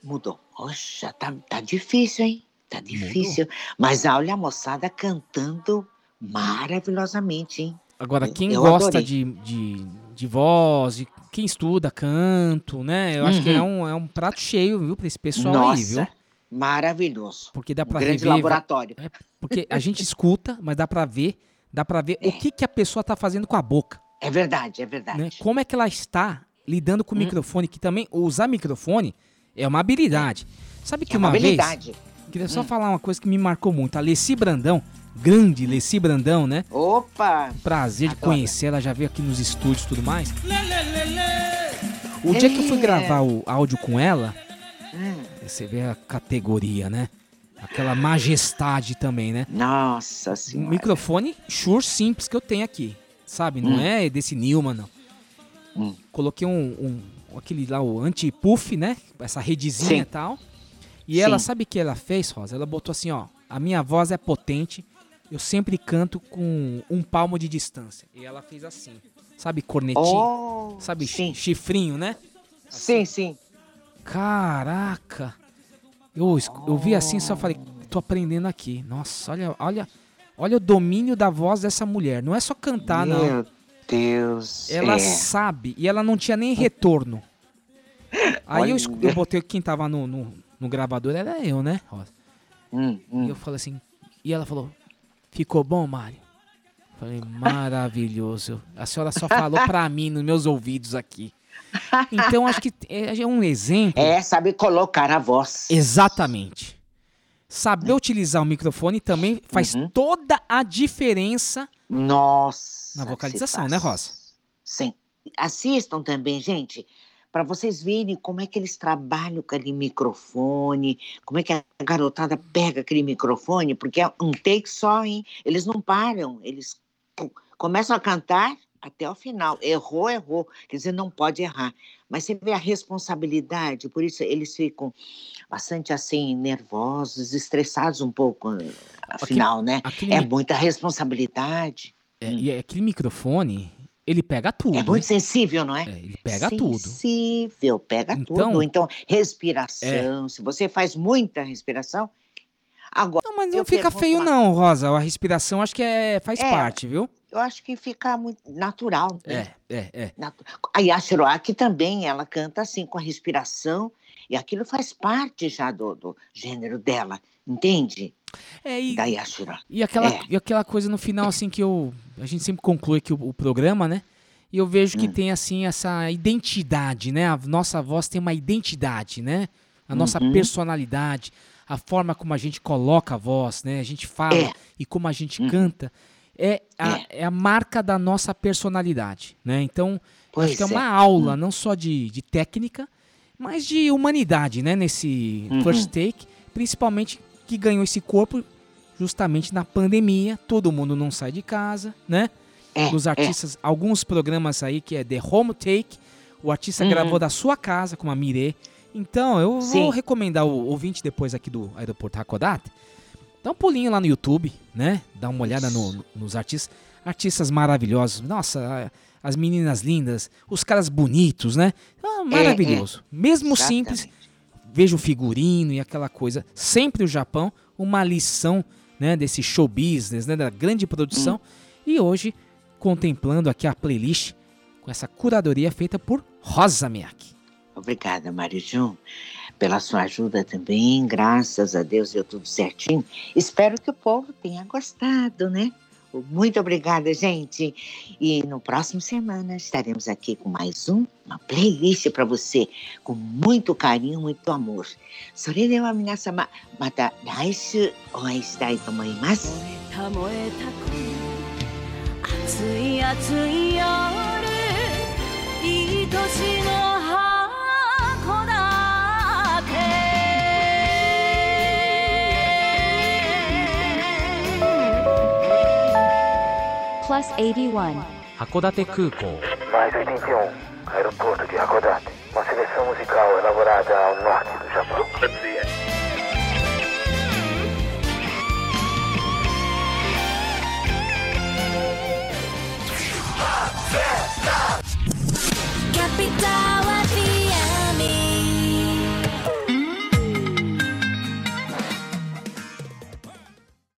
Mudou. Poxa, tá, tá difícil, hein? Tá difícil. Mas olha a moçada cantando maravilhosamente, hein? Agora, quem Eu gosta de, de, de voz, de quem estuda canto, né? Eu acho que é Uhum. um, é um prato cheio, viu, pra esse pessoal Nossa, aí, viu? maravilhoso. Porque dá Um pra grande rever. laboratório. É, porque a gente escuta, mas dá pra ver, dá para ver (laughs) o que, que a pessoa tá fazendo com a boca. É verdade, é verdade. né? Como é que ela está lidando Hum. com o microfone, que também usar microfone é uma habilidade. Sabe que É uma uma, habilidade. vez, queria só Hum. falar uma coisa que me marcou muito. A Leci Brandão, grande Leci Brandão, né? Opa! Prazer de conhecer, ela já veio aqui nos estúdios e tudo mais. O dia que eu fui É. gravar o áudio com ela, Hum. você vê a categoria, né? Aquela majestade também, né? Nossa Um senhora. microfone Shure simples que eu tenho aqui, sabe? Não Hum. é desse Newman, não. Hum. Coloquei um, um- aquele lá, o anti-puff, né? Essa redezinha Sim. e tal. E ela, Sim. sabe o que ela fez, Rosa? Ela botou assim, ó. A minha voz é potente, eu sempre canto com um palmo de distância. E ela fez assim. Sabe cornetinho? Oh, sabe sim. chifrinho, né? Sim, sim. Caraca! Eu, eu vi assim e só falei, tô aprendendo aqui. Nossa, olha, olha, olha o domínio da voz dessa mulher. Não é só cantar, não. Deus. Ela é. sabe e ela não tinha nem retorno. (laughs) Aí eu, Olha. eu botei quem tava no, no, no gravador, era eu, né? Hum, hum. E eu falei assim, e ela falou, ficou bom, Mário? Falei, maravilhoso. A senhora só falou pra mim, nos meus ouvidos aqui. Então, acho que é é um exemplo. É, sabe colocar a voz. Exatamente. Saber utilizar o microfone também faz Uhum. toda a diferença Nossa. Na vocalização, se né. Rosa? Sim. Assistam também, gente, para vocês verem como é que eles trabalham com aquele microfone, como é que a garotada pega aquele microfone, porque é um take só, hein? Eles não param, eles co- começam a cantar até o final. Errou, errou. Quer dizer, não pode errar. Mas você vê a responsabilidade, por isso eles ficam bastante assim, nervosos, estressados um pouco, afinal, né? aquele É muita responsabilidade. É, e aquele microfone, ele pega tudo. É muito sensível, não é? ele pega tudo. Sensível, pega Então- tudo. Então, respiração. Se você faz muita respiração, agora. Não, mas não fica feio uma- não, Rosa. A respiração acho que é, faz É. parte, viu? Eu acho que fica muito natural. né? É, é, é. Natu- A Yashiroaki também, ela canta assim com a respiração, e aquilo faz parte já do, do gênero dela, entende? É, e, Da Yashiroaki. e, aquela, É. e aquela coisa no final, assim, que eu. A gente sempre conclui aqui o, o programa, né? E eu vejo Hum. que tem, assim, essa identidade, né? A nossa voz tem uma identidade, né? A nossa Uhum. personalidade, a forma como a gente coloca a voz, né? A gente fala É. e como a gente canta. É a, é a marca da nossa personalidade, né? Então, Pois acho que é é. uma aula, não só de, de técnica, mas de humanidade, né? Nesse Uhum. first take, principalmente que ganhou esse corpo justamente na pandemia. Todo mundo não sai de casa, né? É, Os artistas, alguns programas aí que é The Home Take, o artista Uhum. gravou da sua casa com a Mire. Então, eu vou Sim. recomendar o ouvinte depois aqui do aeroporto Hakodate. Dá um pulinho lá no YouTube, né? Dá uma olhada no- no- nos artistas. Artistas maravilhosos. Nossa, as meninas lindas, os caras bonitos, né? Ah, maravilhoso. Mesmo simples, veja o figurino e aquela coisa. Sempre o Japão, uma lição né, desse show business, né, da grande produção. Hum. E hoje, contemplando aqui a playlist com essa curadoria feita por Rosa Miyake. Obrigada, Mário Jun, pela sua ajuda também. Graças a Deus deu tudo certinho. Espero que o povo tenha gostado, né? Muito obrigada, gente. E no próximo semana estaremos aqui com mais um, uma playlist para você, com muito carinho, muito amor. それでは皆様、また来週お会いしたいと思います。たもえたこの暑い暑い夜 plus 81. 函館空港 Mais 81, aeroporto deHKODATE Uma seleção musical elaborada ao norte do Japão. Capital